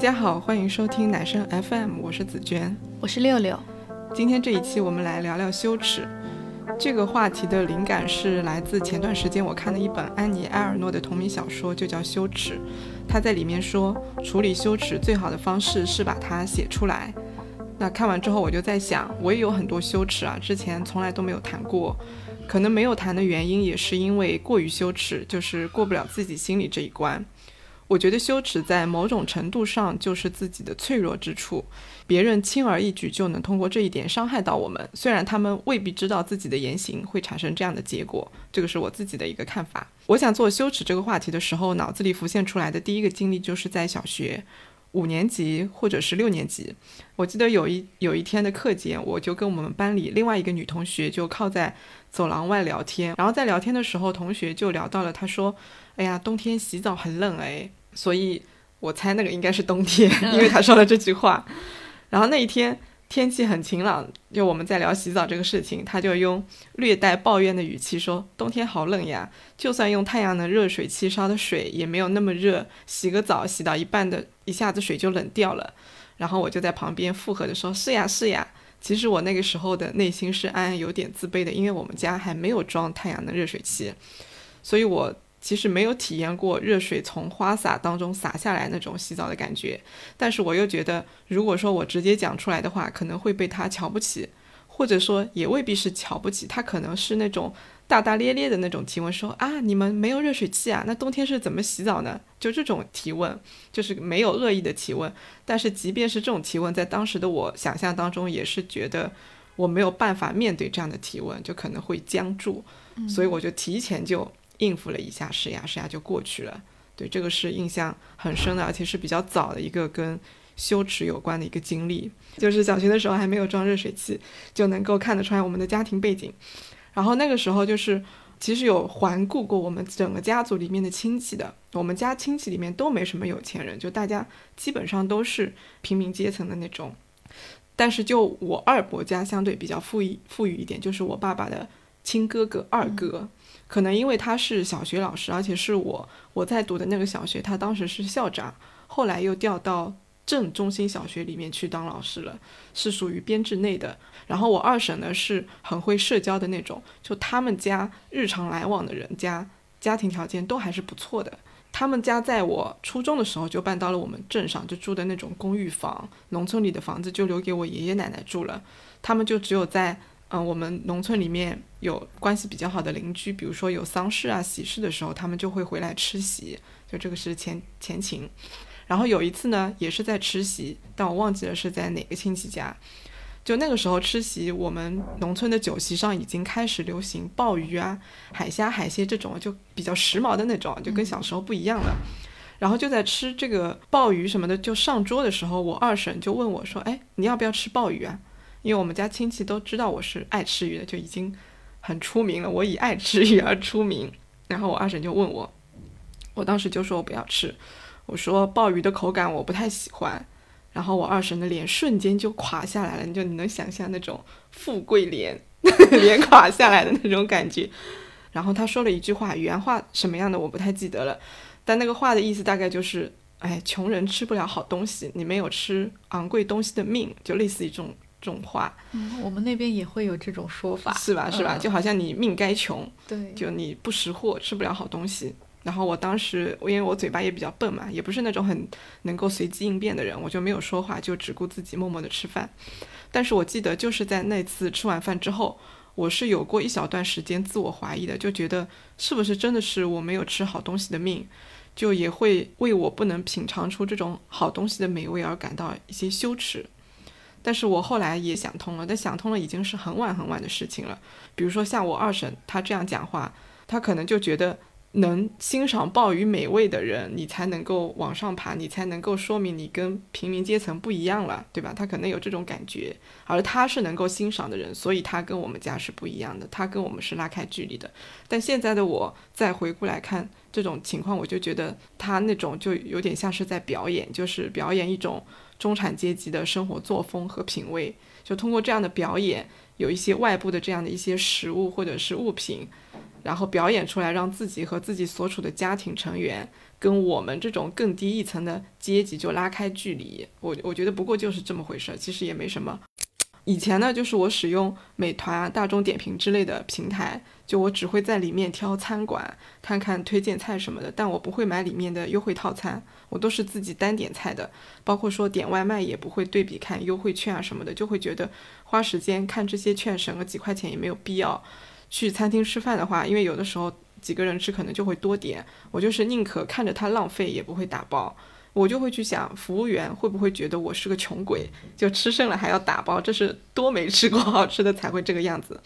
家好，欢迎收听奶声 FM，我是紫娟，我是六六。今天这一期我们来聊聊羞耻。这个话题的灵感是来自前段时间我看的一本安妮埃尔诺的同名小说，就叫《羞耻》。她在里面说，处理羞耻最好的方式是把它写出来。那看完之后，我就在想，我也有很多羞耻啊，之前从来都没有谈过。可能没有谈的原因，也是因为过于羞耻，就是过不了自己心里这一关。我觉得羞耻在某种程度上就是自己的脆弱之处，别人轻而易举就能通过这一点伤害到我们，虽然他们未必知道自己的言行会产生这样的结果。这个是我自己的一个看法。我想做羞耻这个话题的时候，脑子里浮现出来的第一个经历就是在小学。五年级或者是六年级，我记得有一有一天的课间，我就跟我们班里另外一个女同学就靠在走廊外聊天，然后在聊天的时候，同学就聊到了，她说：“哎呀，冬天洗澡很冷哎。”所以我猜那个应该是冬天，因为他说了这句话。然后那一天。天气很晴朗，就我们在聊洗澡这个事情，他就用略带抱怨的语气说：“冬天好冷呀，就算用太阳能热水器烧的水也没有那么热，洗个澡洗到一半的一下子水就冷掉了。”然后我就在旁边附和着说：“是呀是呀。”其实我那个时候的内心是暗暗有点自卑的，因为我们家还没有装太阳能热水器，所以我。其实没有体验过热水从花洒当中洒下来那种洗澡的感觉，但是我又觉得，如果说我直接讲出来的话，可能会被他瞧不起，或者说也未必是瞧不起，他可能是那种大大咧咧的那种提问，说啊，你们没有热水器啊？那冬天是怎么洗澡呢？就这种提问，就是没有恶意的提问。但是即便是这种提问，在当时的我想象当中，也是觉得我没有办法面对这样的提问，就可能会僵住，所以我就提前就。应付了一下，是呀是呀，就过去了。对，这个是印象很深的，而且是比较早的一个跟羞耻有关的一个经历。就是小学的时候还没有装热水器，就能够看得出来我们的家庭背景。然后那个时候就是其实有环顾过我们整个家族里面的亲戚的，我们家亲戚里面都没什么有钱人，就大家基本上都是平民阶层的那种。但是就我二伯家相对比较富裕富裕一点，就是我爸爸的亲哥哥二哥。可能因为他是小学老师，而且是我我在读的那个小学，他当时是校长，后来又调到镇中心小学里面去当老师了，是属于编制内的。然后我二婶呢是很会社交的那种，就他们家日常来往的人家家庭条件都还是不错的。他们家在我初中的时候就搬到了我们镇上，就住的那种公寓房，农村里的房子就留给我爷爷奶奶住了，他们就只有在。嗯，我们农村里面有关系比较好的邻居，比如说有丧事啊、喜事的时候，他们就会回来吃席，就这个是前前情。然后有一次呢，也是在吃席，但我忘记了是在哪个亲戚家。就那个时候吃席，我们农村的酒席上已经开始流行鲍鱼啊、海虾、海鲜这种，就比较时髦的那种，就跟小时候不一样了。然后就在吃这个鲍鱼什么的，就上桌的时候，我二婶就问我说：“哎，你要不要吃鲍鱼啊？”因为我们家亲戚都知道我是爱吃鱼的，就已经很出名了。我以爱吃鱼而出名。然后我二婶就问我，我当时就说我不要吃，我说鲍鱼的口感我不太喜欢。然后我二婶的脸瞬间就垮下来了，你就你能想象那种富贵脸 脸垮下来的那种感觉。然后他说了一句话，原话什么样的我不太记得了，但那个话的意思大概就是，哎，穷人吃不了好东西，你没有吃昂贵东西的命，就类似于这种。这种话，嗯，我们那边也会有这种说法，是吧？是吧？就好像你命该穷，对，就你不识货，吃不了好东西。然后我当时，因为我嘴巴也比较笨嘛，也不是那种很能够随机应变的人，我就没有说话，就只顾自己默默的吃饭。但是我记得就是在那次吃完饭之后，我是有过一小段时间自我怀疑的，就觉得是不是真的是我没有吃好东西的命，就也会为我不能品尝出这种好东西的美味而感到一些羞耻。但是我后来也想通了，但想通了已经是很晚很晚的事情了。比如说像我二婶，她这样讲话，她可能就觉得能欣赏鲍鱼美味的人，你才能够往上爬，你才能够说明你跟平民阶层不一样了，对吧？她可能有这种感觉，而她是能够欣赏的人，所以她跟我们家是不一样的，她跟我们是拉开距离的。但现在的我再回过来看这种情况，我就觉得她那种就有点像是在表演，就是表演一种。中产阶级的生活作风和品味，就通过这样的表演，有一些外部的这样的一些食物或者是物品，然后表演出来，让自己和自己所处的家庭成员跟我们这种更低一层的阶级就拉开距离。我我觉得不过就是这么回事，其实也没什么。以前呢，就是我使用美团、大众点评之类的平台，就我只会在里面挑餐馆，看看推荐菜什么的，但我不会买里面的优惠套餐，我都是自己单点菜的，包括说点外卖也不会对比看优惠券啊什么的，就会觉得花时间看这些券省个几块钱也没有必要。去餐厅吃饭的话，因为有的时候几个人吃可能就会多点，我就是宁可看着它浪费，也不会打包。我就会去想，服务员会不会觉得我是个穷鬼，就吃剩了还要打包，这是多没吃过好吃的才会这个样子。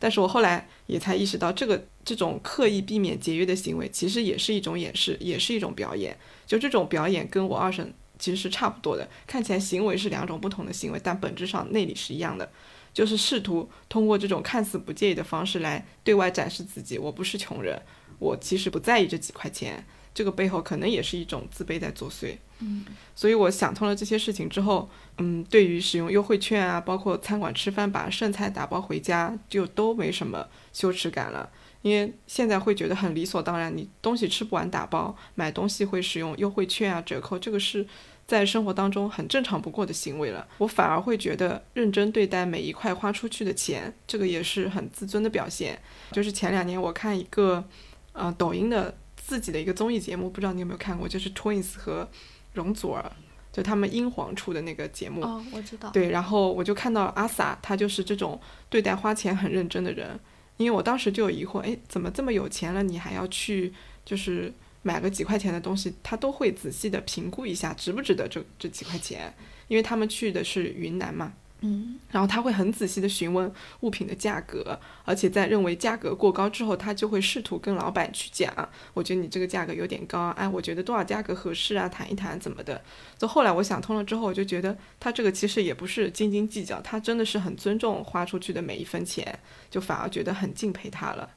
但是我后来也才意识到，这个这种刻意避免节约的行为，其实也是一种掩饰，也是一种表演。就这种表演跟我二婶其实是差不多的，看起来行为是两种不同的行为，但本质上内里是一样的，就是试图通过这种看似不介意的方式来对外展示自己，我不是穷人，我其实不在意这几块钱。这个背后可能也是一种自卑在作祟，嗯，所以我想通了这些事情之后，嗯，对于使用优惠券啊，包括餐馆吃饭把剩菜打包回家，就都没什么羞耻感了，因为现在会觉得很理所当然，你东西吃不完打包，买东西会使用优惠券啊折扣，这个是在生活当中很正常不过的行为了。我反而会觉得认真对待每一块花出去的钱，这个也是很自尊的表现。就是前两年我看一个，呃，抖音的。自己的一个综艺节目，不知道你有没有看过，就是 Twins 和容祖儿，就他们英皇出的那个节目。哦，我知道。对，然后我就看到阿 sa，他就是这种对待花钱很认真的人。因为我当时就有疑惑，哎，怎么这么有钱了，你还要去就是买个几块钱的东西？他都会仔细的评估一下值不值得这这几块钱，因为他们去的是云南嘛。嗯，然后他会很仔细的询问物品的价格，而且在认为价格过高之后，他就会试图跟老板去讲，我觉得你这个价格有点高，哎，我觉得多少价格合适啊，谈一谈怎么的。就后来我想通了之后，我就觉得他这个其实也不是斤斤计较，他真的是很尊重花出去的每一分钱，就反而觉得很敬佩他了。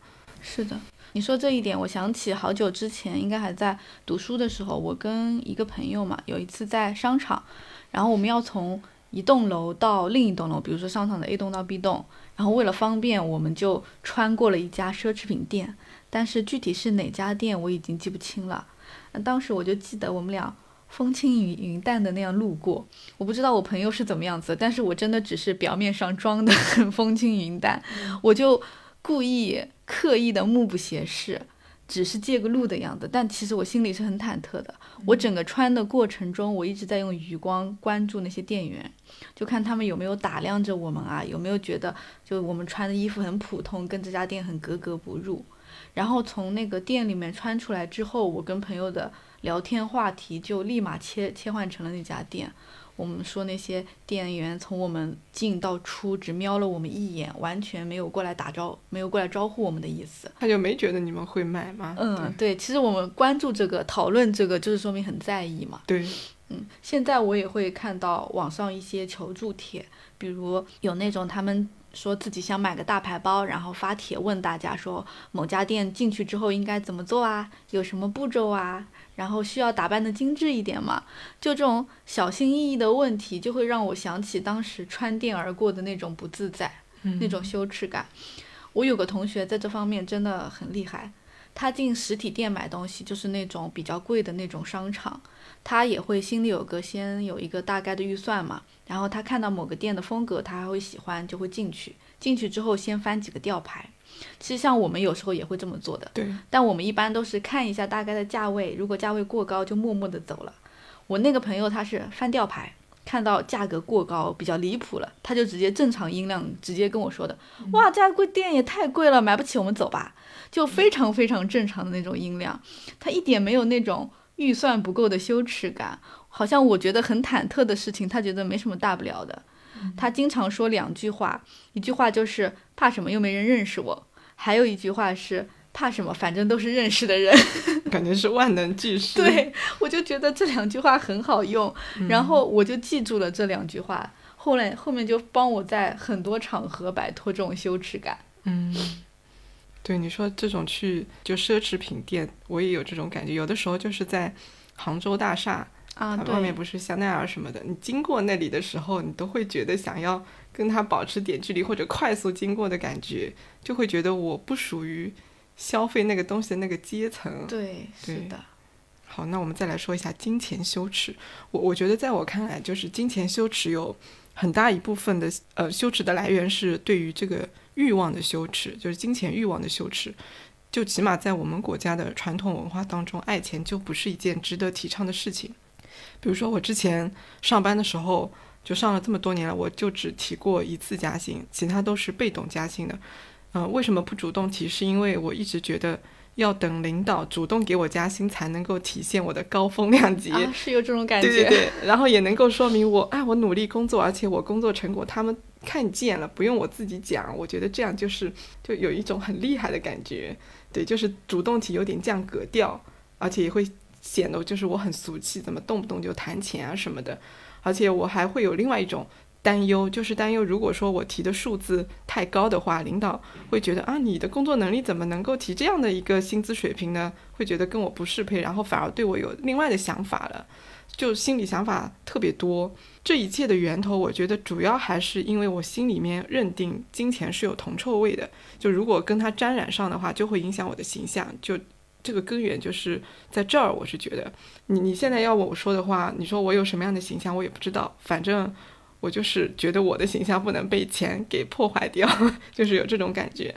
是的，你说这一点，我想起好久之前，应该还在读书的时候，我跟一个朋友嘛，有一次在商场，然后我们要从。一栋楼到另一栋楼，比如说商场的 A 栋到 B 栋，然后为了方便，我们就穿过了一家奢侈品店，但是具体是哪家店我已经记不清了。那当时我就记得我们俩风轻云云淡的那样路过，我不知道我朋友是怎么样子，但是我真的只是表面上装的很风轻云淡，我就故意刻意的目不斜视。只是借个路的样子，但其实我心里是很忐忑的。我整个穿的过程中，我一直在用余光关注那些店员，就看他们有没有打量着我们啊，有没有觉得就我们穿的衣服很普通，跟这家店很格格不入。然后从那个店里面穿出来之后，我跟朋友的聊天话题就立马切切换成了那家店。我们说那些店员从我们进到出只瞄了我们一眼，完全没有过来打招，没有过来招呼我们的意思。他就没觉得你们会买吗？嗯，对，其实我们关注这个、讨论这个，就是说明很在意嘛。对，嗯，现在我也会看到网上一些求助帖，比如有那种他们说自己想买个大牌包，然后发帖问大家说某家店进去之后应该怎么做啊，有什么步骤啊。然后需要打扮的精致一点嘛？就这种小心翼翼的问题，就会让我想起当时穿店而过的那种不自在，那种羞耻感。我有个同学在这方面真的很厉害，他进实体店买东西，就是那种比较贵的那种商场，他也会心里有个先有一个大概的预算嘛。然后他看到某个店的风格，他还会喜欢，就会进去。进去之后先翻几个吊牌。其实像我们有时候也会这么做的，对。但我们一般都是看一下大概的价位，如果价位过高就默默的走了。我那个朋友他是翻吊牌，看到价格过高比较离谱了，他就直接正常音量直接跟我说的，哇，这家贵店也太贵了，买不起，我们走吧。就非常非常正常的那种音量，他一点没有那种预算不够的羞耻感，好像我觉得很忐忑的事情，他觉得没什么大不了的。他经常说两句话，一句话就是怕什么又没人认识我，还有一句话是怕什么反正都是认识的人，感觉是万能句式。对我就觉得这两句话很好用，然后我就记住了这两句话，后来后面就帮我在很多场合摆脱这种羞耻感。嗯，对你说这种去就奢侈品店，我也有这种感觉，有的时候就是在杭州大厦。啊，外面不是香奈儿什么的，你经过那里的时候，你都会觉得想要跟他保持点距离，或者快速经过的感觉，就会觉得我不属于消费那个东西的那个阶层。对，是的。好，那我们再来说一下金钱羞耻。我我觉得在我看来，就是金钱羞耻有很大一部分的呃羞耻的来源是对于这个欲望的羞耻，就是金钱欲望的羞耻。就起码在我们国家的传统文化当中，爱钱就不是一件值得提倡的事情。比如说我之前上班的时候，就上了这么多年了，我就只提过一次加薪，其他都是被动加薪的。嗯，为什么不主动提？是因为我一直觉得。要等领导主动给我加薪，才能够体现我的高风亮节，是有这种感觉。对对对，然后也能够说明我，哎，我努力工作，而且我工作成果他们看见了，不用我自己讲。我觉得这样就是就有一种很厉害的感觉。对，就是主动提有点降格调，而且也会显得就是我很俗气，怎么动不动就谈钱啊什么的。而且我还会有另外一种。担忧就是担忧，如果说我提的数字太高的话，领导会觉得啊，你的工作能力怎么能够提这样的一个薪资水平呢？会觉得跟我不适配，然后反而对我有另外的想法了，就心里想法特别多。这一切的源头，我觉得主要还是因为我心里面认定金钱是有铜臭味的，就如果跟它沾染上的话，就会影响我的形象。就这个根源就是在这儿，我是觉得，你你现在要我说的话，你说我有什么样的形象，我也不知道，反正。我就是觉得我的形象不能被钱给破坏掉，就是有这种感觉。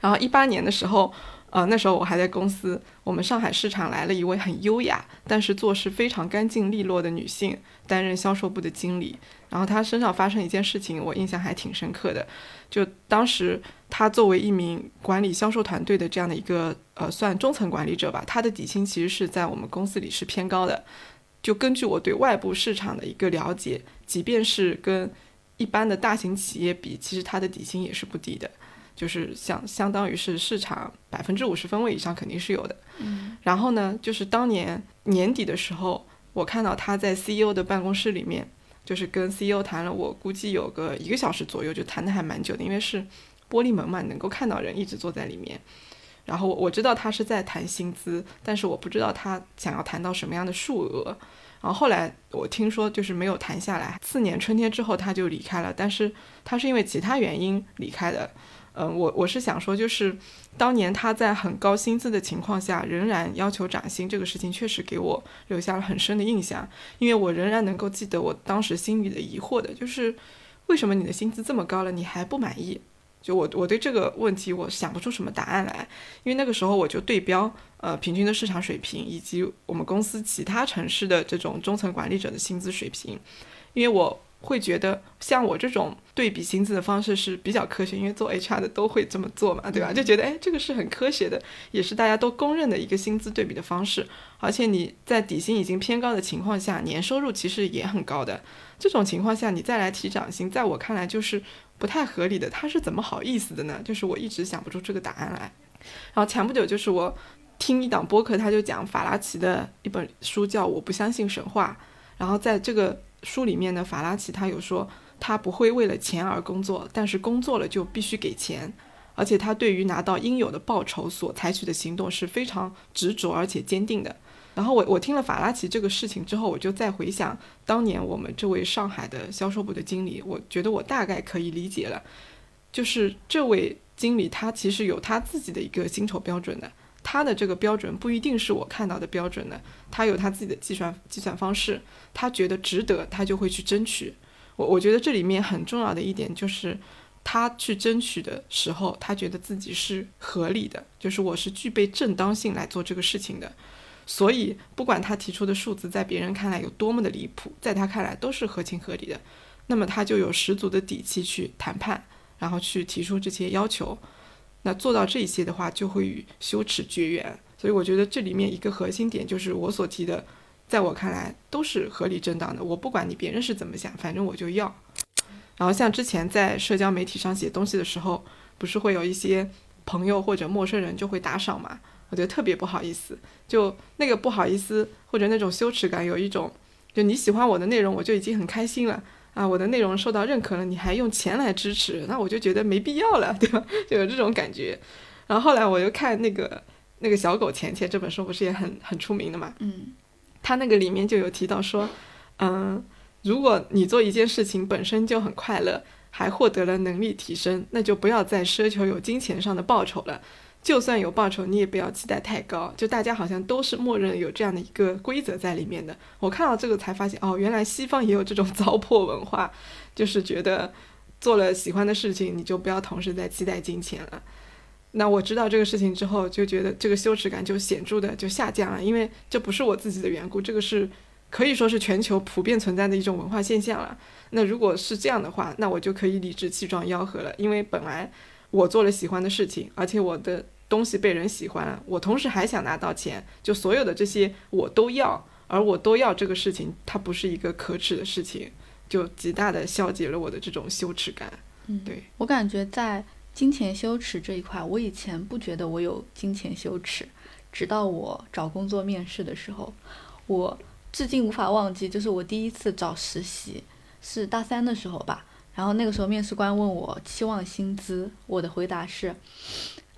然后一八年的时候，呃，那时候我还在公司，我们上海市场来了一位很优雅，但是做事非常干净利落的女性，担任销售部的经理。然后她身上发生一件事情，我印象还挺深刻的。就当时她作为一名管理销售团队的这样的一个呃，算中层管理者吧，她的底薪其实是在我们公司里是偏高的。就根据我对外部市场的一个了解，即便是跟一般的大型企业比，其实它的底薪也是不低的，就是相相当于是市场百分之五十分位以上肯定是有的。嗯，然后呢，就是当年年底的时候，我看到他在 CEO 的办公室里面，就是跟 CEO 谈了，我估计有个一个小时左右，就谈的还蛮久的，因为是玻璃门嘛，能够看到人一直坐在里面。然后我知道他是在谈薪资，但是我不知道他想要谈到什么样的数额。然后后来我听说就是没有谈下来，次年春天之后他就离开了，但是他是因为其他原因离开的。嗯，我我是想说，就是当年他在很高薪资的情况下，仍然要求涨薪，这个事情确实给我留下了很深的印象，因为我仍然能够记得我当时心里的疑惑的，就是为什么你的薪资这么高了，你还不满意？就我我对这个问题我想不出什么答案来，因为那个时候我就对标呃平均的市场水平以及我们公司其他城市的这种中层管理者的薪资水平，因为我会觉得像我这种对比薪资的方式是比较科学，因为做 HR 的都会这么做嘛，对吧？就觉得哎这个是很科学的，也是大家都公认的一个薪资对比的方式，而且你在底薪已经偏高的情况下，年收入其实也很高的，这种情况下你再来提涨薪，在我看来就是。不太合理的，他是怎么好意思的呢？就是我一直想不出这个答案来。然后前不久就是我听一档播客，他就讲法拉奇的一本书叫《我不相信神话》。然后在这个书里面呢，法拉奇他有说他不会为了钱而工作，但是工作了就必须给钱，而且他对于拿到应有的报酬所采取的行动是非常执着而且坚定的。然后我我听了法拉奇这个事情之后，我就再回想当年我们这位上海的销售部的经理，我觉得我大概可以理解了，就是这位经理他其实有他自己的一个薪酬标准的，他的这个标准不一定是我看到的标准的，他有他自己的计算计算方式，他觉得值得，他就会去争取。我我觉得这里面很重要的一点就是，他去争取的时候，他觉得自己是合理的，就是我是具备正当性来做这个事情的。所以，不管他提出的数字在别人看来有多么的离谱，在他看来都是合情合理的，那么他就有十足的底气去谈判，然后去提出这些要求。那做到这些的话，就会与羞耻绝缘。所以，我觉得这里面一个核心点就是我所提的，在我看来都是合理正当的。我不管你别人是怎么想，反正我就要。然后，像之前在社交媒体上写东西的时候，不是会有一些朋友或者陌生人就会打赏嘛？我觉得特别不好意思，就那个不好意思或者那种羞耻感，有一种，就你喜欢我的内容，我就已经很开心了啊，我的内容受到认可了，你还用钱来支持，那我就觉得没必要了，对吧？就有这种感觉。然后后来我又看那个那个小狗钱钱这本书，不是也很很出名的嘛？嗯，他那个里面就有提到说，嗯，如果你做一件事情本身就很快乐，还获得了能力提升，那就不要再奢求有金钱上的报酬了。就算有报酬，你也不要期待太高。就大家好像都是默认有这样的一个规则在里面的。我看到这个才发现，哦，原来西方也有这种糟粕文化，就是觉得做了喜欢的事情，你就不要同时在期待金钱了。那我知道这个事情之后，就觉得这个羞耻感就显著的就下降了，因为这不是我自己的缘故，这个是可以说是全球普遍存在的一种文化现象了。那如果是这样的话，那我就可以理直气壮吆喝了，因为本来。我做了喜欢的事情，而且我的东西被人喜欢，我同时还想拿到钱，就所有的这些我都要，而我都要这个事情，它不是一个可耻的事情，就极大的消解了我的这种羞耻感。嗯，对我感觉在金钱羞耻这一块，我以前不觉得我有金钱羞耻，直到我找工作面试的时候，我至今无法忘记，就是我第一次找实习是大三的时候吧。然后那个时候面试官问我期望薪资，我的回答是，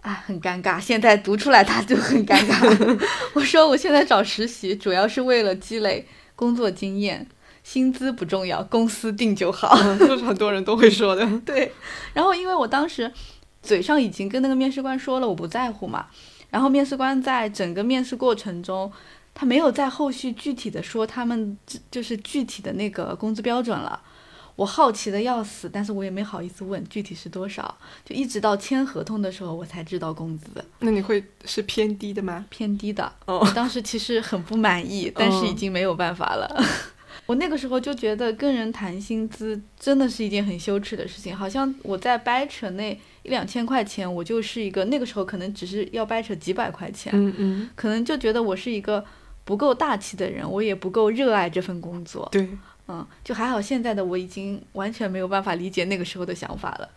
啊，很尴尬。现在读出来他就很尴尬。我说我现在找实习主要是为了积累工作经验，薪资不重要，公司定就好。这是很多人都会说的。对。然后因为我当时嘴上已经跟那个面试官说了我不在乎嘛，然后面试官在整个面试过程中，他没有在后续具体的说他们就是具体的那个工资标准了。我好奇的要死，但是我也没好意思问具体是多少，就一直到签合同的时候，我才知道工资。那你会是偏低的吗？偏低的。哦。我当时其实很不满意，但是已经没有办法了。我那个时候就觉得跟人谈薪资真的是一件很羞耻的事情，好像我在掰扯那一两千块钱，我就是一个那个时候可能只是要掰扯几百块钱，嗯嗯，可能就觉得我是一个不够大气的人，我也不够热爱这份工作。对。嗯，就还好，现在的我已经完全没有办法理解那个时候的想法了。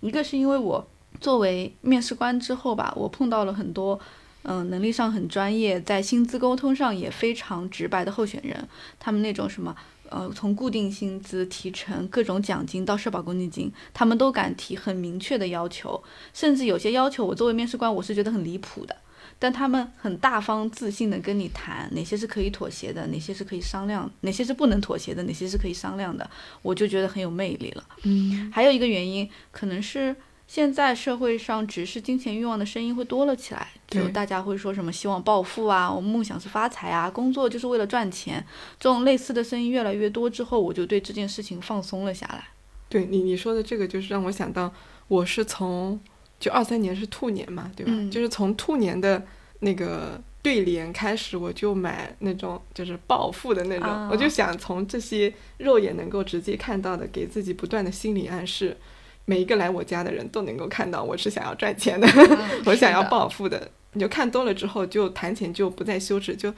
一个是因为我作为面试官之后吧，我碰到了很多，嗯，能力上很专业，在薪资沟通上也非常直白的候选人。他们那种什么，呃，从固定薪资、提成、各种奖金到社保公积金，他们都敢提很明确的要求，甚至有些要求，我作为面试官，我是觉得很离谱的。但他们很大方自信的跟你谈哪些是可以妥协的，哪些是可以商量，哪些是不能妥协的，哪些是可以商量的，我就觉得很有魅力了。嗯，还有一个原因，可能是现在社会上只是金钱欲望的声音会多了起来，就大家会说什么希望暴富啊，我梦想是发财啊，工作就是为了赚钱，这种类似的声音越来越多之后，我就对这件事情放松了下来。对你你说的这个，就是让我想到，我是从。就二三年是兔年嘛，对吧？就是从兔年的那个对联开始，我就买那种就是暴富的那种，我就想从这些肉眼能够直接看到的，给自己不断的心理暗示，每一个来我家的人都能够看到我是想要赚钱的，我想要暴富的。你就看多了之后，就谈钱就不再羞耻，就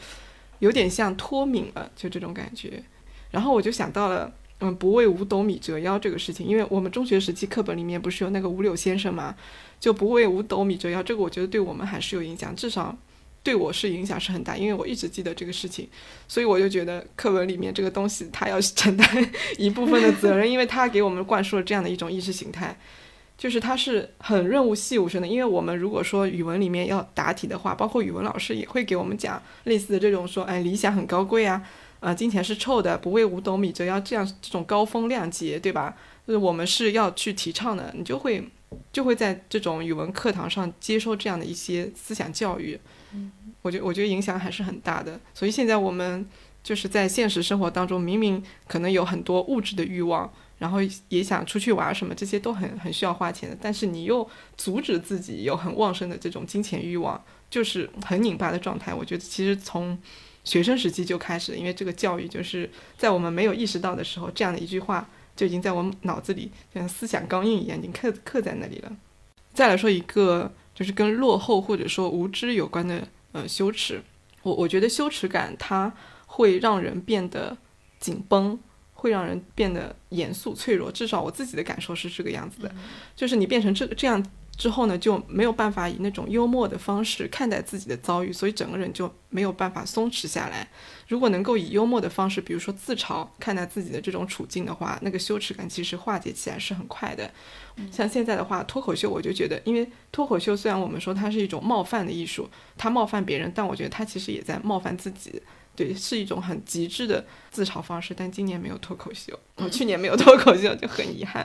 有点像脱敏了，就这种感觉。然后我就想到了。嗯，不为五斗米折腰这个事情，因为我们中学时期课本里面不是有那个五柳先生嘛，就不为五斗米折腰，这个我觉得对我们还是有影响，至少对我是影响是很大，因为我一直记得这个事情，所以我就觉得课文里面这个东西他要承担 一部分的责任，因为他给我们灌输了这样的一种意识形态，就是他是很润物细无声的，因为我们如果说语文里面要答题的话，包括语文老师也会给我们讲类似的这种说，哎，理想很高贵啊。啊，金钱是臭的，不为五斗米折腰，这样这种高风亮节，对吧？就是我们是要去提倡的，你就会就会在这种语文课堂上接受这样的一些思想教育。嗯，我觉我觉得影响还是很大的。所以现在我们就是在现实生活当中，明明可能有很多物质的欲望，然后也想出去玩什么，这些都很很需要花钱的，但是你又阻止自己有很旺盛的这种金钱欲望，就是很拧巴的状态。我觉得其实从学生时期就开始，因为这个教育就是在我们没有意识到的时候，这样的一句话就已经在我们脑子里像思想钢印一样，已经刻刻在那里了。再来说一个，就是跟落后或者说无知有关的，呃，羞耻。我我觉得羞耻感它会让人变得紧绷，会让人变得严肃脆弱。至少我自己的感受是这个样子的，就是你变成这个这样。之后呢，就没有办法以那种幽默的方式看待自己的遭遇，所以整个人就没有办法松弛下来。如果能够以幽默的方式，比如说自嘲看待自己的这种处境的话，那个羞耻感其实化解起来是很快的。像现在的话，脱口秀，我就觉得，因为脱口秀虽然我们说它是一种冒犯的艺术，它冒犯别人，但我觉得它其实也在冒犯自己。对，是一种很极致的自嘲方式。但今年没有脱口秀，我去年没有脱口秀就很遗憾。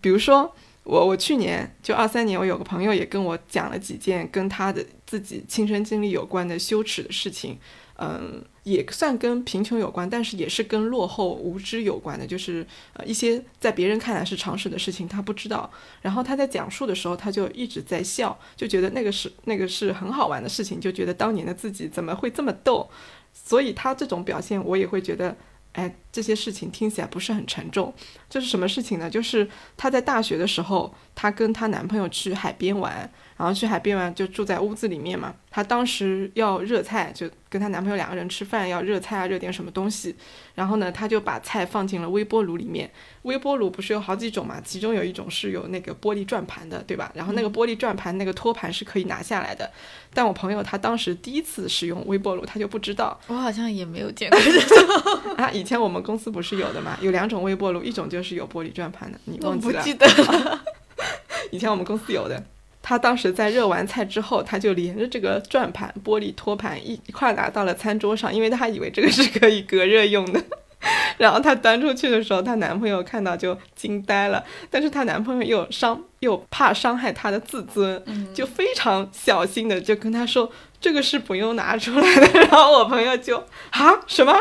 比如说。我我去年就二三年，我有个朋友也跟我讲了几件跟他的自己亲身经历有关的羞耻的事情，嗯，也算跟贫穷有关，但是也是跟落后无知有关的，就是呃一些在别人看来是常识的事情，他不知道。然后他在讲述的时候，他就一直在笑，就觉得那个是那个是很好玩的事情，就觉得当年的自己怎么会这么逗，所以他这种表现，我也会觉得。哎，这些事情听起来不是很沉重。这是什么事情呢？就是她在大学的时候，她跟她男朋友去海边玩，然后去海边玩就住在屋子里面嘛。她当时要热菜，就跟她男朋友两个人吃饭要热菜啊，热点什么东西。然后呢，她就把菜放进了微波炉里面。微波炉不是有好几种嘛？其中有一种是有那个玻璃转盘的，对吧？然后那个玻璃转盘那个托盘是可以拿下来的。但我朋友他当时第一次使用微波炉，他就不知道。我好像也没有见过这种啊。以前我们公司不是有的嘛？有两种微波炉，一种就是有玻璃转盘的，你忘记了？不记得。以前我们公司有的。他当时在热完菜之后，他就连着这个转盘、玻璃托盘一一块拿到了餐桌上，因为他以为这个是可以隔热用的。然后她端出去的时候，她男朋友看到就惊呆了，但是她男朋友又伤又怕伤害她的自尊，就非常小心的就跟她说。这个是不用拿出来的，然后我朋友就啊什么，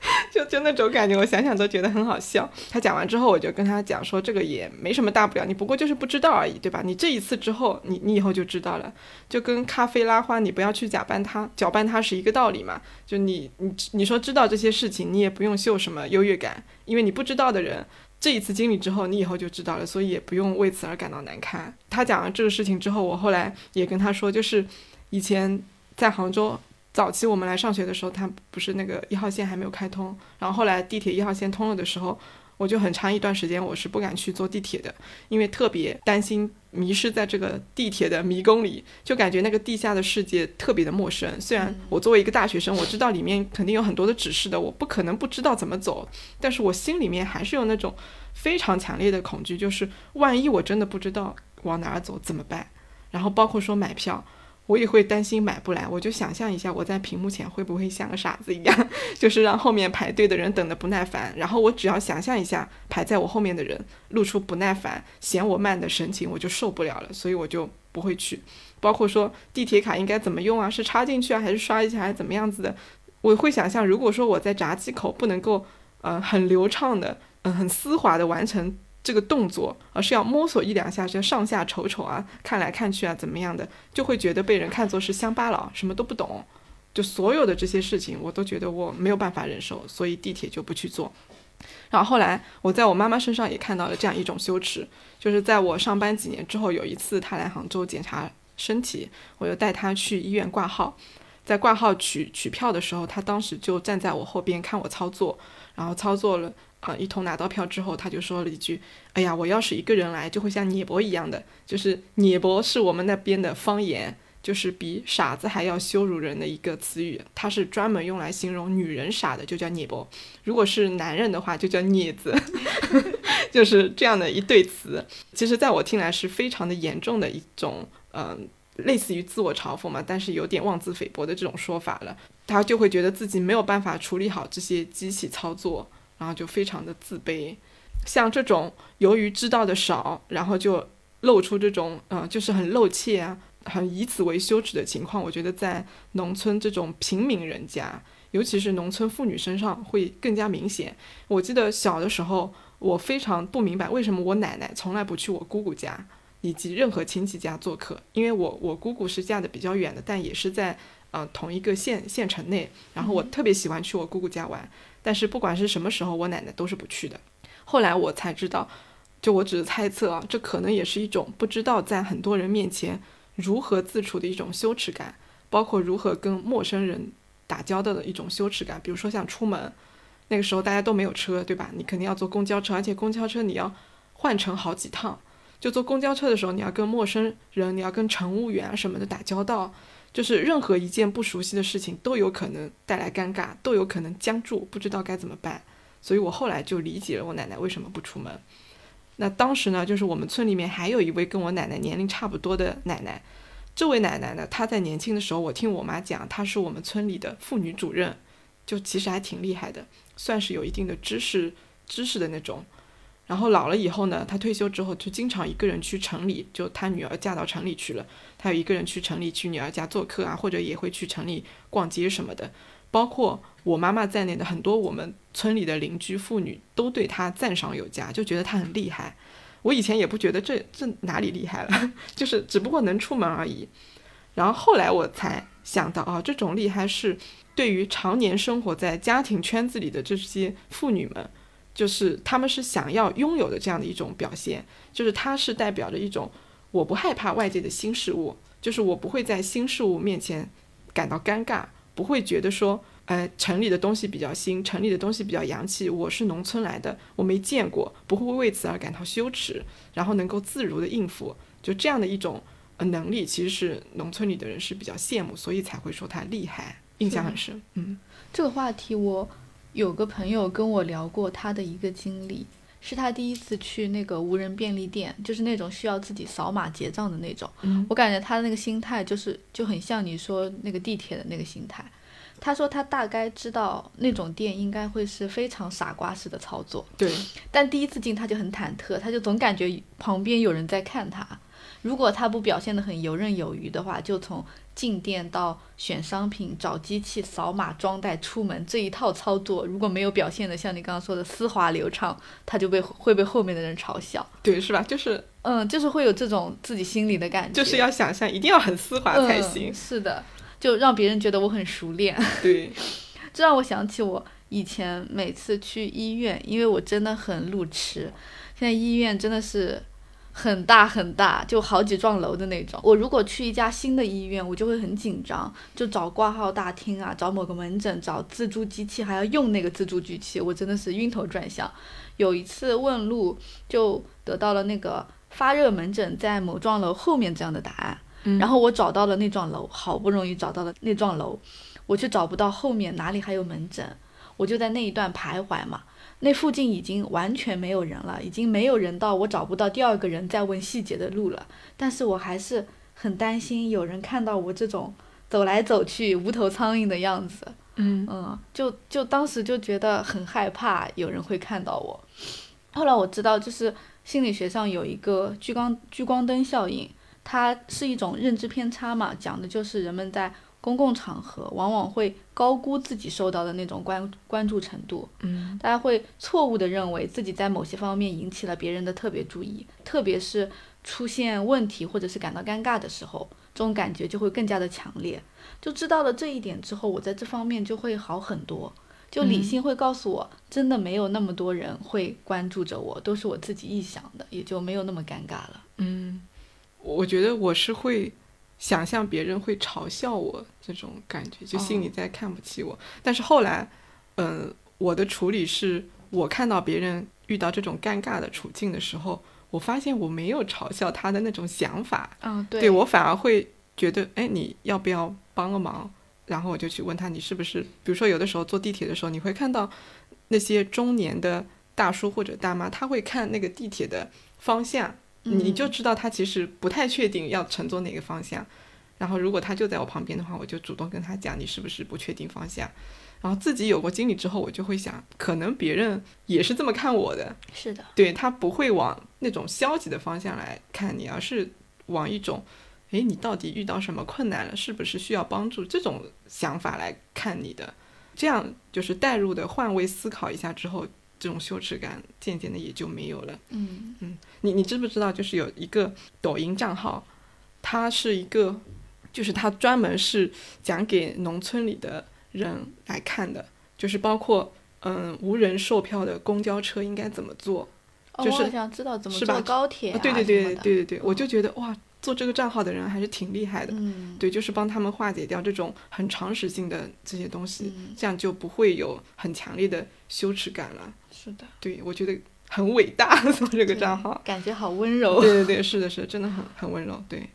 就就那种感觉，我想想都觉得很好笑。他讲完之后，我就跟他讲说，这个也没什么大不了，你不过就是不知道而已，对吧？你这一次之后，你你以后就知道了，就跟咖啡拉花，你不要去假扮它，搅拌它是一个道理嘛。就你你你说知道这些事情，你也不用秀什么优越感，因为你不知道的人，这一次经历之后，你以后就知道了，所以也不用为此而感到难堪。他讲完这个事情之后，我后来也跟他说，就是。以前在杭州早期，我们来上学的时候，它不是那个一号线还没有开通。然后后来地铁一号线通了的时候，我就很长一段时间我是不敢去坐地铁的，因为特别担心迷失在这个地铁的迷宫里，就感觉那个地下的世界特别的陌生。虽然我作为一个大学生，我知道里面肯定有很多的指示的，我不可能不知道怎么走，但是我心里面还是有那种非常强烈的恐惧，就是万一我真的不知道往哪儿走怎么办？然后包括说买票。我也会担心买不来，我就想象一下我在屏幕前会不会像个傻子一样，就是让后面排队的人等得不耐烦。然后我只要想象一下排在我后面的人露出不耐烦、嫌我慢的神情，我就受不了了，所以我就不会去。包括说地铁卡应该怎么用啊？是插进去啊，还是刷一下，还是怎么样子的？我会想象，如果说我在闸机口不能够，呃，很流畅的，嗯，很丝滑的完成。这个动作，而是要摸索一两下，就上下瞅瞅啊，看来看去啊，怎么样的，就会觉得被人看作是乡巴佬，什么都不懂。就所有的这些事情，我都觉得我没有办法忍受，所以地铁就不去坐。然后后来，我在我妈妈身上也看到了这样一种羞耻，就是在我上班几年之后，有一次她来杭州检查身体，我就带她去医院挂号，在挂号取取票的时候，她当时就站在我后边看我操作，然后操作了。啊，一同拿到票之后，他就说了一句：“哎呀，我要是一个人来，就会像聂伯一样的。就是聂伯是我们那边的方言，就是比傻子还要羞辱人的一个词语。它是专门用来形容女人傻的，就叫聂伯。如果是男人的话，就叫聂子，就是这样的一对词。其实，在我听来是非常的严重的一种，嗯，类似于自我嘲讽嘛，但是有点妄自菲薄的这种说法了。他就会觉得自己没有办法处理好这些机器操作。”然后就非常的自卑，像这种由于知道的少，然后就露出这种嗯，就是很露怯啊，很以此为羞耻的情况，我觉得在农村这种平民人家，尤其是农村妇女身上会更加明显。我记得小的时候，我非常不明白为什么我奶奶从来不去我姑姑家以及任何亲戚家做客，因为我我姑姑是嫁的比较远的，但也是在呃同一个县县城内，然后我特别喜欢去我姑姑家玩。但是不管是什么时候，我奶奶都是不去的。后来我才知道，就我只是猜测啊，这可能也是一种不知道在很多人面前如何自处的一种羞耻感，包括如何跟陌生人打交道的一种羞耻感。比如说像出门，那个时候大家都没有车，对吧？你肯定要坐公交车，而且公交车你要换乘好几趟。就坐公交车的时候，你要跟陌生人，你要跟乘务员啊什么的打交道。就是任何一件不熟悉的事情都有可能带来尴尬，都有可能僵住，不知道该怎么办。所以我后来就理解了我奶奶为什么不出门。那当时呢，就是我们村里面还有一位跟我奶奶年龄差不多的奶奶。这位奶奶呢，她在年轻的时候，我听我妈讲，她是我们村里的妇女主任，就其实还挺厉害的，算是有一定的知识知识的那种。然后老了以后呢，他退休之后就经常一个人去城里，就他女儿嫁到城里去了，他有一个人去城里去女儿家做客啊，或者也会去城里逛街什么的。包括我妈妈在内的很多我们村里的邻居妇女都对他赞赏有加，就觉得他很厉害。我以前也不觉得这这哪里厉害了，就是只不过能出门而已。然后后来我才想到啊，这种厉害是对于常年生活在家庭圈子里的这些妇女们。就是他们是想要拥有的这样的一种表现，就是它是代表着一种我不害怕外界的新事物，就是我不会在新事物面前感到尴尬，不会觉得说，呃，城里的东西比较新，城里的东西比较洋气，我是农村来的，我没见过，不会为此而感到羞耻，然后能够自如的应付，就这样的一种呃能力，其实是农村里的人是比较羡慕，所以才会说他厉害，印象很深。嗯，这个话题我。有个朋友跟我聊过他的一个经历，是他第一次去那个无人便利店，就是那种需要自己扫码结账的那种。我感觉他的那个心态就是就很像你说那个地铁的那个心态。他说他大概知道那种店应该会是非常傻瓜式的操作，对。但第一次进他就很忐忑，他就总感觉旁边有人在看他。如果他不表现得很游刃有余的话，就从。进店到选商品、找机器、扫码装袋、出门这一套操作，如果没有表现的像你刚刚说的丝滑流畅，他就被会被后面的人嘲笑，对，是吧？就是，嗯，就是会有这种自己心里的感觉，就是要想象一定要很丝滑才行，是的，就让别人觉得我很熟练，对，这让我想起我以前每次去医院，因为我真的很路痴，现在医院真的是。很大很大，就好几幢楼的那种。我如果去一家新的医院，我就会很紧张，就找挂号大厅啊，找某个门诊，找自助机器，还要用那个自助机器，我真的是晕头转向。有一次问路，就得到了那个发热门诊在某幢楼后面这样的答案。然后我找到了那幢楼，好不容易找到了那幢楼，我却找不到后面哪里还有门诊，我就在那一段徘徊嘛。那附近已经完全没有人了，已经没有人到我找不到第二个人再问细节的路了。但是我还是很担心有人看到我这种走来走去无头苍蝇的样子。嗯嗯，就就当时就觉得很害怕有人会看到我。后来我知道，就是心理学上有一个聚光聚光灯效应，它是一种认知偏差嘛，讲的就是人们在。公共场合往往会高估自己受到的那种关关注程度，嗯，大家会错误的认为自己在某些方面引起了别人的特别注意，特别是出现问题或者是感到尴尬的时候，这种感觉就会更加的强烈。就知道了这一点之后，我在这方面就会好很多。就理性会告诉我，真的没有那么多人会关注着我，都是我自己臆想的，也就没有那么尴尬了。嗯，我觉得我是会。想象别人会嘲笑我这种感觉，就心里在看不起我。但是后来，嗯，我的处理是，我看到别人遇到这种尴尬的处境的时候，我发现我没有嘲笑他的那种想法。嗯，对我反而会觉得，哎，你要不要帮个忙？然后我就去问他，你是不是？比如说，有的时候坐地铁的时候，你会看到那些中年的大叔或者大妈，他会看那个地铁的方向。你就知道他其实不太确定要乘坐哪个方向，然后如果他就在我旁边的话，我就主动跟他讲你是不是不确定方向，然后自己有过经历之后，我就会想，可能别人也是这么看我的，是的，对他不会往那种消极的方向来看你，而是往一种，诶，你到底遇到什么困难了，是不是需要帮助？这种想法来看你的，这样就是带入的换位思考一下之后。这种羞耻感渐渐的也就没有了。嗯嗯，你你知不知道，就是有一个抖音账号，它是一个，就是它专门是讲给农村里的人来看的，就是包括嗯无人售票的公交车应该怎么坐，就是我想知道怎么坐高铁啊对对对对对对，我就觉得哇。做这个账号的人还是挺厉害的，嗯，对，就是帮他们化解掉这种很常识性的这些东西，这样就不会有很强烈的羞耻感了。是的，对我觉得很伟大，做这个账号，感觉好温柔。对对 对，是的，是，真的很很温柔。对，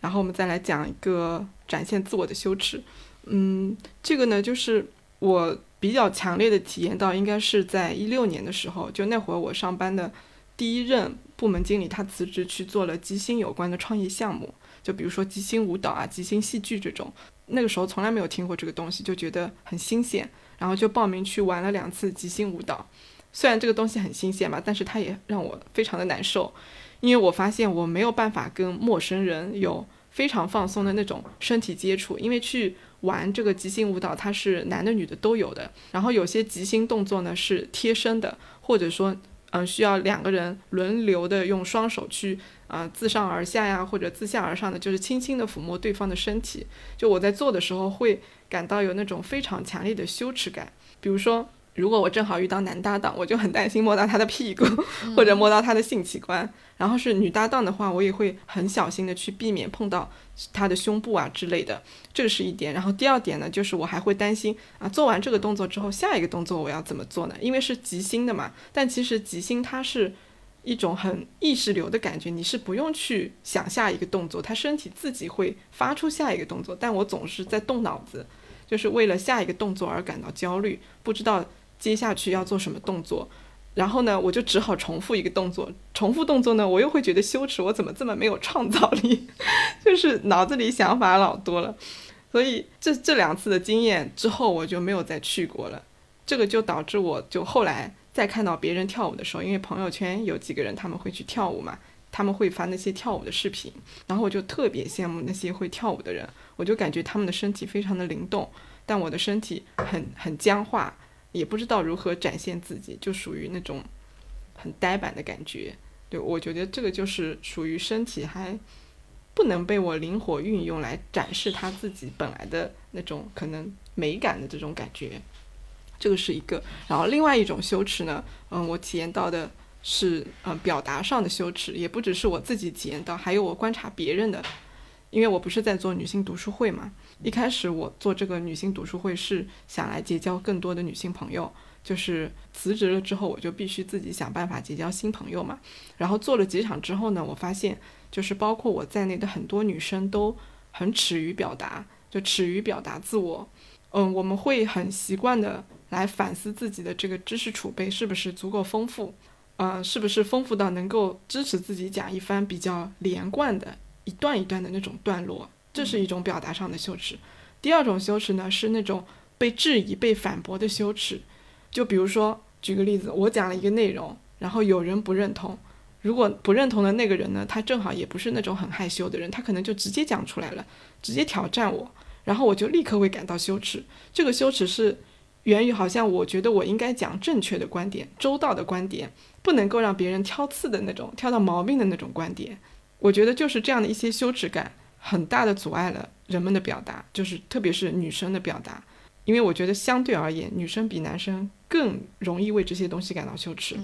然后我们再来讲一个展现自我的羞耻。嗯，这个呢，就是我比较强烈的体验到，应该是在一六年的时候，就那会儿我上班的第一任。部门经理他辞职去做了即兴有关的创业项目，就比如说即兴舞蹈啊、即兴戏剧这种。那个时候从来没有听过这个东西，就觉得很新鲜，然后就报名去玩了两次即兴舞蹈。虽然这个东西很新鲜嘛，但是它也让我非常的难受，因为我发现我没有办法跟陌生人有非常放松的那种身体接触，因为去玩这个即兴舞蹈，它是男的女的都有的，然后有些即兴动作呢是贴身的，或者说嗯需要两个人轮流的用双手去啊自上而下呀，或者自下而上的，就是轻轻的抚摸对方的身体，就我在做的时候会感到有那种非常强烈的羞耻感，比如说。如果我正好遇到男搭档，我就很担心摸到他的屁股，或者摸到他的性器官。然后是女搭档的话，我也会很小心的去避免碰到他的胸部啊之类的，这是一点。然后第二点呢，就是我还会担心啊，做完这个动作之后，下一个动作我要怎么做呢？因为是即兴的嘛。但其实即兴它是一种很意识流的感觉，你是不用去想下一个动作，他身体自己会发出下一个动作。但我总是在动脑子，就是为了下一个动作而感到焦虑，不知道。接下去要做什么动作，然后呢，我就只好重复一个动作。重复动作呢，我又会觉得羞耻，我怎么这么没有创造力？就是脑子里想法老多了。所以这这两次的经验之后，我就没有再去过了。这个就导致我就后来再看到别人跳舞的时候，因为朋友圈有几个人他们会去跳舞嘛，他们会发那些跳舞的视频，然后我就特别羡慕那些会跳舞的人，我就感觉他们的身体非常的灵动，但我的身体很很僵化。也不知道如何展现自己，就属于那种很呆板的感觉。对我觉得这个就是属于身体还不能被我灵活运用来展示他自己本来的那种可能美感的这种感觉。这个是一个。然后另外一种羞耻呢，嗯，我体验到的是嗯表达上的羞耻，也不只是我自己体验到，还有我观察别人的。因为我不是在做女性读书会嘛，一开始我做这个女性读书会是想来结交更多的女性朋友，就是辞职了之后我就必须自己想办法结交新朋友嘛。然后做了几场之后呢，我发现就是包括我在内的很多女生都很耻于表达，就耻于表达自我。嗯，我们会很习惯的来反思自己的这个知识储备是不是足够丰富，嗯，是不是丰富到能够支持自己讲一番比较连贯的。一段一段的那种段落，这是一种表达上的羞耻。第二种羞耻呢，是那种被质疑、被反驳的羞耻。就比如说，举个例子，我讲了一个内容，然后有人不认同。如果不认同的那个人呢，他正好也不是那种很害羞的人，他可能就直接讲出来了，直接挑战我，然后我就立刻会感到羞耻。这个羞耻是源于好像我觉得我应该讲正确的观点、周到的观点，不能够让别人挑刺的那种、挑到毛病的那种观点。我觉得就是这样的一些羞耻感，很大的阻碍了人们的表达，就是特别是女生的表达，因为我觉得相对而言，女生比男生更容易为这些东西感到羞耻。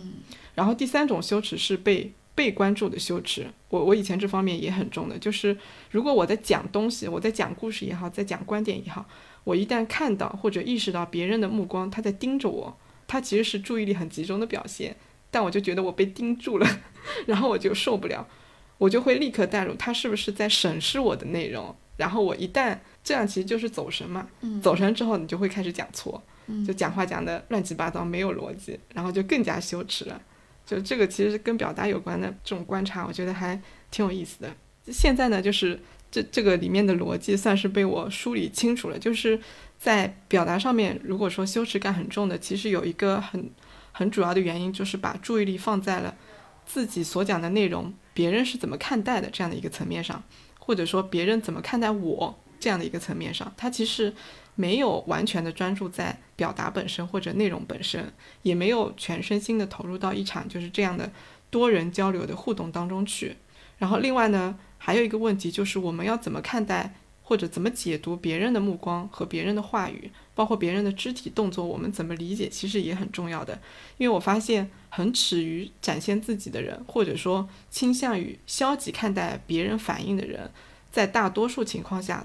然后第三种羞耻是被被关注的羞耻，我我以前这方面也很重的，就是如果我在讲东西，我在讲故事也好，在讲观点也好，我一旦看到或者意识到别人的目光，他在盯着我，他其实是注意力很集中的表现，但我就觉得我被盯住了，然后我就受不了。我就会立刻带入他是不是在审视我的内容，然后我一旦这样，其实就是走神嘛。走神之后，你就会开始讲错，就讲话讲的乱七八糟，没有逻辑，然后就更加羞耻了。就这个其实跟表达有关的这种观察，我觉得还挺有意思的。现在呢，就是这这个里面的逻辑算是被我梳理清楚了。就是在表达上面，如果说羞耻感很重的，其实有一个很很主要的原因，就是把注意力放在了自己所讲的内容。别人是怎么看待的这样的一个层面上，或者说别人怎么看待我这样的一个层面上，他其实没有完全的专注在表达本身或者内容本身，也没有全身心的投入到一场就是这样的多人交流的互动当中去。然后另外呢，还有一个问题就是我们要怎么看待？或者怎么解读别人的目光和别人的话语，包括别人的肢体动作，我们怎么理解，其实也很重要的。因为我发现，很耻于展现自己的人，或者说倾向于消极看待别人反应的人，在大多数情况下，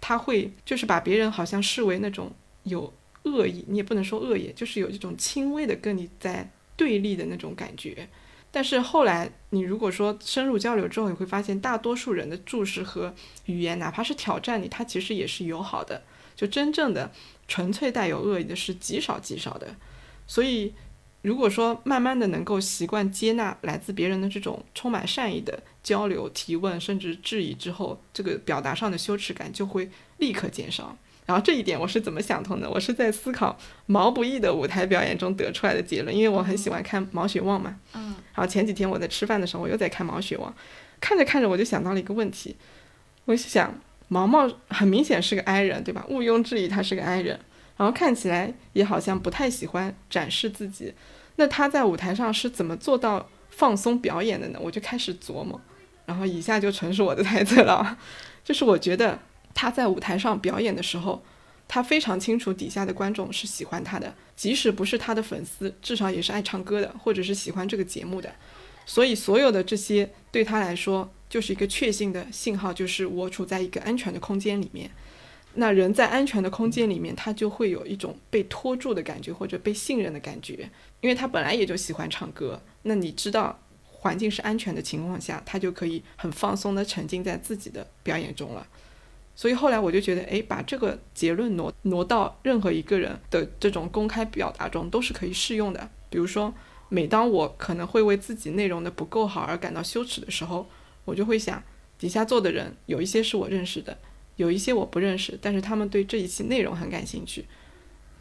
他会就是把别人好像视为那种有恶意，你也不能说恶意，就是有这种轻微的跟你在对立的那种感觉。但是后来，你如果说深入交流之后，你会发现大多数人的注视和语言，哪怕是挑战你，它其实也是友好的。就真正的纯粹带有恶意的是极少极少的。所以，如果说慢慢的能够习惯接纳来自别人的这种充满善意的交流、提问，甚至质疑之后，这个表达上的羞耻感就会立刻减少。然后这一点我是怎么想通的？我是在思考毛不易的舞台表演中得出来的结论，因为我很喜欢看毛血旺嘛。嗯。然后前几天我在吃饭的时候，我又在看毛血旺，看着看着我就想到了一个问题，我想毛毛很明显是个 I 人，对吧？毋庸置疑他是个 I 人，然后看起来也好像不太喜欢展示自己，那他在舞台上是怎么做到放松表演的呢？我就开始琢磨，然后以下就纯属我的 猜测了，就是我觉得。他在舞台上表演的时候，他非常清楚底下的观众是喜欢他的，即使不是他的粉丝，至少也是爱唱歌的，或者是喜欢这个节目的。所以，所有的这些对他来说就是一个确信的信号，就是我处在一个安全的空间里面。那人在安全的空间里面，他就会有一种被拖住的感觉，或者被信任的感觉，因为他本来也就喜欢唱歌。那你知道环境是安全的情况下，他就可以很放松的沉浸在自己的表演中了。所以后来我就觉得，哎，把这个结论挪挪到任何一个人的这种公开表达中都是可以适用的。比如说，每当我可能会为自己内容的不够好而感到羞耻的时候，我就会想，底下坐的人有一些是我认识的，有一些我不认识，但是他们对这一期内容很感兴趣，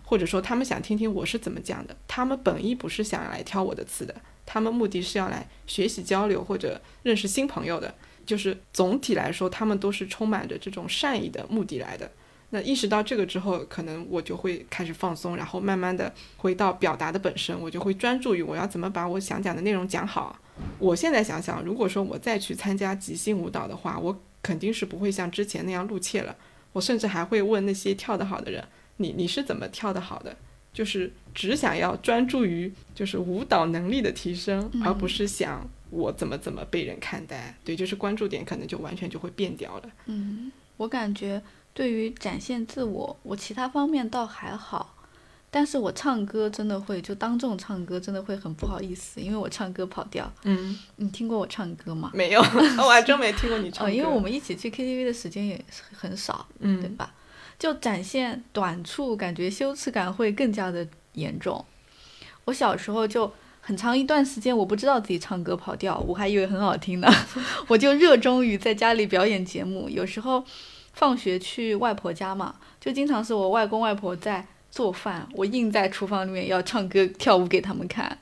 或者说他们想听听我是怎么讲的。他们本意不是想要来挑我的刺的，他们目的是要来学习交流或者认识新朋友的。就是总体来说，他们都是充满着这种善意的目的来的。那意识到这个之后，可能我就会开始放松，然后慢慢的回到表达的本身，我就会专注于我要怎么把我想讲的内容讲好。我现在想想，如果说我再去参加即兴舞蹈的话，我肯定是不会像之前那样露怯了。我甚至还会问那些跳得好的人：“你你是怎么跳得好的？”就是只想要专注于就是舞蹈能力的提升，而不是想。我怎么怎么被人看待？对，就是关注点可能就完全就会变掉了。嗯，我感觉对于展现自我，我其他方面倒还好，但是我唱歌真的会，就当众唱歌真的会很不好意思，因为我唱歌跑调。嗯，你听过我唱歌吗？没有，我还真没听过你 唱。哦，因为我们一起去 KTV 的时间也很少，嗯，对吧？就展现短处，感觉羞耻感会更加的严重。我小时候就。很长一段时间，我不知道自己唱歌跑调，我还以为很好听呢。我就热衷于在家里表演节目。有时候放学去外婆家嘛，就经常是我外公外婆在做饭，我硬在厨房里面要唱歌跳舞给他们看。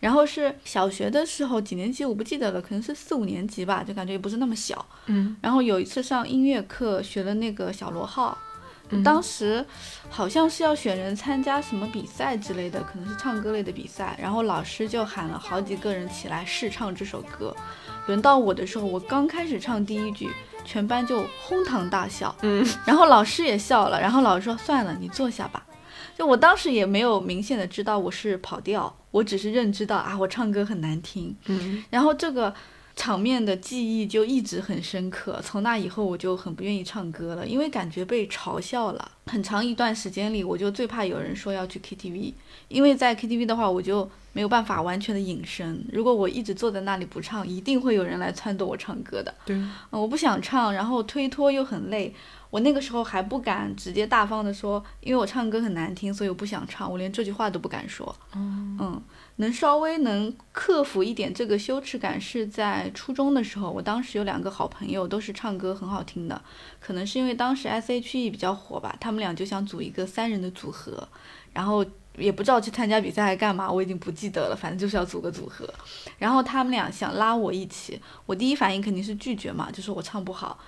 然后是小学的时候，几年级我不记得了，可能是四五年级吧，就感觉也不是那么小。嗯。然后有一次上音乐课，学了那个小螺号。当时好像是要选人参加什么比赛之类的，可能是唱歌类的比赛。然后老师就喊了好几个人起来试唱这首歌。轮到我的时候，我刚开始唱第一句，全班就哄堂大笑。嗯，然后老师也笑了。然后老师说：“算了，你坐下吧。”就我当时也没有明显的知道我是跑调，我只是认知到啊，我唱歌很难听。嗯，然后这个。场面的记忆就一直很深刻，从那以后我就很不愿意唱歌了，因为感觉被嘲笑了。很长一段时间里，我就最怕有人说要去 KTV，因为在 KTV 的话，我就没有办法完全的隐身。如果我一直坐在那里不唱，一定会有人来撺掇我唱歌的。对，嗯，我不想唱，然后推脱又很累。我那个时候还不敢直接大方的说，因为我唱歌很难听，所以我不想唱，我连这句话都不敢说。嗯。能稍微能克服一点这个羞耻感，是在初中的时候。我当时有两个好朋友，都是唱歌很好听的。可能是因为当时 S.H.E 比较火吧，他们俩就想组一个三人的组合，然后也不知道去参加比赛还干嘛，我已经不记得了。反正就是要组个组合。然后他们俩想拉我一起，我第一反应肯定是拒绝嘛，就说我唱不好。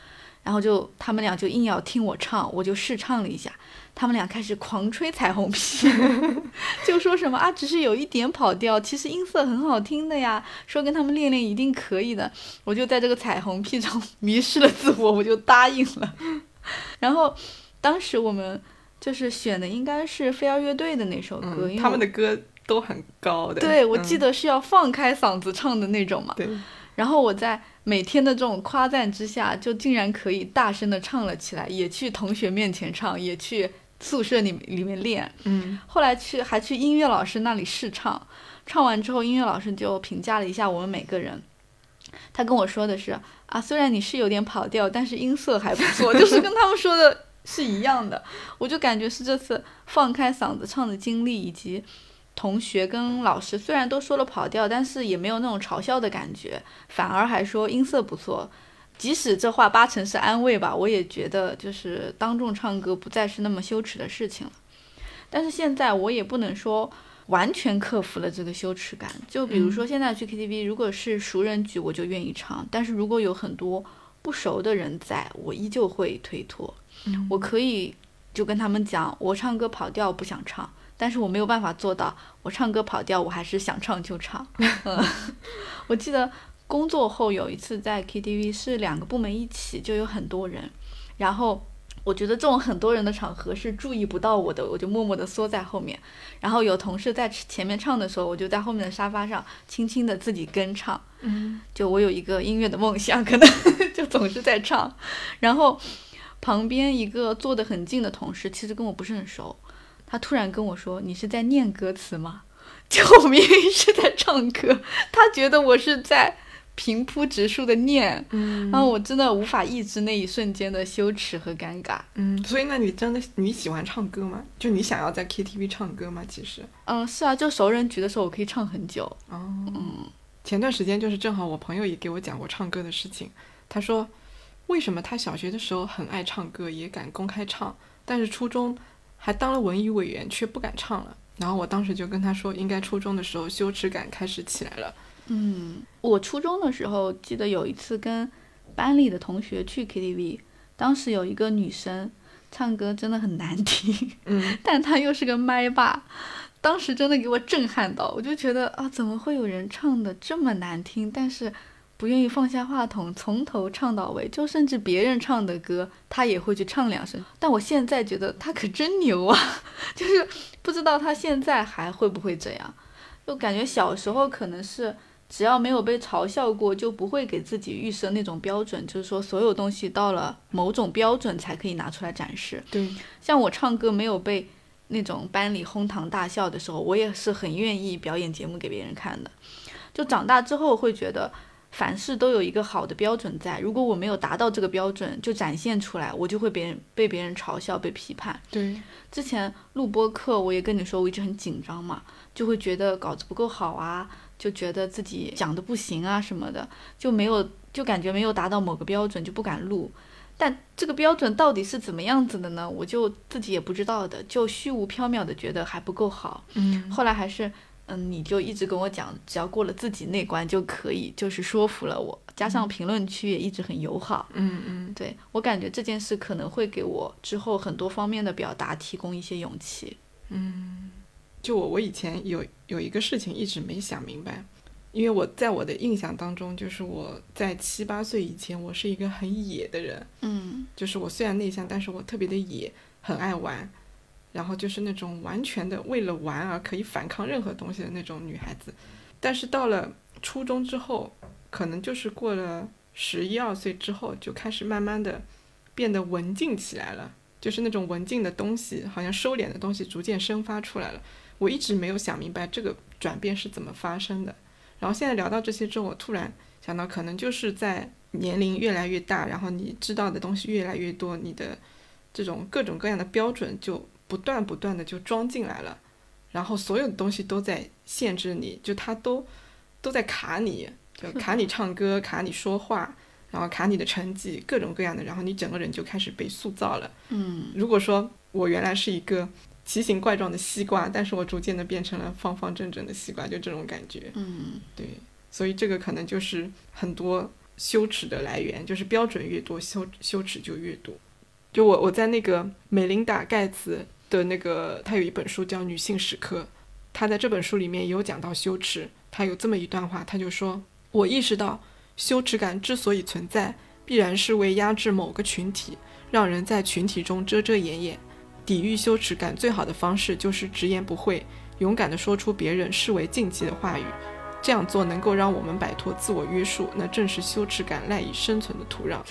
然后就他们俩就硬要听我唱，我就试唱了一下。他们俩开始狂吹彩虹屁，就说什么啊，只是有一点跑调，其实音色很好听的呀。说跟他们练练一定可以的。我就在这个彩虹屁中迷失了自我，我就答应了。然后当时我们就是选的应该是飞儿乐队的那首歌，因为他们的歌都很高的。对，我记得是要放开嗓子唱的那种嘛。对。然后我在每天的这种夸赞之下，就竟然可以大声的唱了起来，也去同学面前唱，也去。宿舍里里面练，嗯，后来去还去音乐老师那里试唱，唱完之后，音乐老师就评价了一下我们每个人，他跟我说的是啊，虽然你是有点跑调，但是音色还不错，就是跟他们说的是一样的。我就感觉是这次放开嗓子唱的经历，以及同学跟老师虽然都说了跑调，但是也没有那种嘲笑的感觉，反而还说音色不错。即使这话八成是安慰吧，我也觉得就是当众唱歌不再是那么羞耻的事情了。但是现在我也不能说完全克服了这个羞耻感。就比如说现在去 KTV，如果是熟人局，我就愿意唱；但是如果有很多不熟的人在，我依旧会推脱。我可以就跟他们讲，我唱歌跑调不想唱，但是我没有办法做到，我唱歌跑调，我还是想唱就唱。嗯，我记得。工作后有一次在 KTV，是两个部门一起，就有很多人。然后我觉得这种很多人的场合是注意不到我的，我就默默地缩在后面。然后有同事在前面唱的时候，我就在后面的沙发上轻轻地自己跟唱。嗯，就我有一个音乐的梦想，可能 就总是在唱。然后旁边一个坐得很近的同事，其实跟我不是很熟，他突然跟我说：“你是在念歌词吗？”就我明明是在唱歌，他觉得我是在。平铺直述的念，嗯，然后我真的无法抑制那一瞬间的羞耻和尴尬，嗯，所以那你真的你喜欢唱歌吗？就你想要在 KTV 唱歌吗？其实，嗯，是啊，就熟人局的时候我可以唱很久，哦，嗯，前段时间就是正好我朋友也给我讲过唱歌的事情，他说为什么他小学的时候很爱唱歌，也敢公开唱，但是初中还当了文艺委员却不敢唱了，然后我当时就跟他说，应该初中的时候羞耻感开始起来了。嗯，我初中的时候记得有一次跟班里的同学去 KTV，当时有一个女生唱歌真的很难听，嗯，但她又是个麦霸，当时真的给我震撼到，我就觉得啊，怎么会有人唱的这么难听，但是不愿意放下话筒从头唱到尾，就甚至别人唱的歌她也会去唱两声。但我现在觉得她可真牛啊，就是不知道她现在还会不会这样，就感觉小时候可能是。只要没有被嘲笑过，就不会给自己预设那种标准，就是说所有东西到了某种标准才可以拿出来展示。对，像我唱歌没有被那种班里哄堂大笑的时候，我也是很愿意表演节目给别人看的。就长大之后会觉得，凡事都有一个好的标准在，如果我没有达到这个标准，就展现出来，我就会别人被别人嘲笑、被批判。对，之前录播课我也跟你说，我一直很紧张嘛，就会觉得稿子不够好啊。就觉得自己讲的不行啊什么的，就没有就感觉没有达到某个标准就不敢录，但这个标准到底是怎么样子的呢？我就自己也不知道的，就虚无缥缈的觉得还不够好。嗯，后来还是嗯，你就一直跟我讲，只要过了自己那关就可以，就是说服了我。加上评论区也一直很友好。嗯嗯，对我感觉这件事可能会给我之后很多方面的表达提供一些勇气。嗯。就我，我以前有有一个事情一直没想明白，因为我在我的印象当中，就是我在七八岁以前，我是一个很野的人，嗯，就是我虽然内向，但是我特别的野，很爱玩，然后就是那种完全的为了玩而可以反抗任何东西的那种女孩子。但是到了初中之后，可能就是过了十一二岁之后，就开始慢慢的变得文静起来了，就是那种文静的东西，好像收敛的东西逐渐生发出来了。我一直没有想明白这个转变是怎么发生的，然后现在聊到这些之后，我突然想到，可能就是在年龄越来越大，然后你知道的东西越来越多，你的这种各种各样的标准就不断不断的就装进来了，然后所有的东西都在限制你，就它都都在卡你，就卡你唱歌，卡你说话，然后卡你的成绩，各种各样的，然后你整个人就开始被塑造了。嗯，如果说我原来是一个。奇形怪状的西瓜，但是我逐渐的变成了方方正正的西瓜，就这种感觉。嗯，对，所以这个可能就是很多羞耻的来源，就是标准越多，羞羞耻就越多。就我我在那个美琳达盖茨的那个，他有一本书叫《女性史课》，他在这本书里面也有讲到羞耻，他有这么一段话，他就说：“我意识到，羞耻感之所以存在，必然是为压制某个群体，让人在群体中遮遮掩掩。”抵御羞耻感最好的方式就是直言不讳，勇敢地说出别人视为禁忌的话语。这样做能够让我们摆脱自我约束，那正是羞耻感赖以生存的土壤。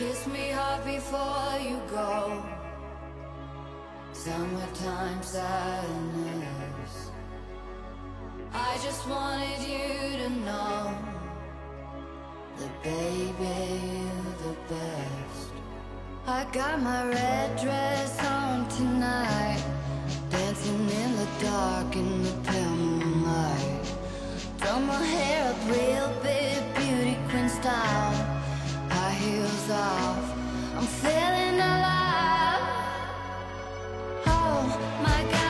I got my red dress on tonight, dancing in the dark in the pale moonlight. Throw my hair up real big, beauty queen style. High heels off, I'm feeling alive. Oh my God.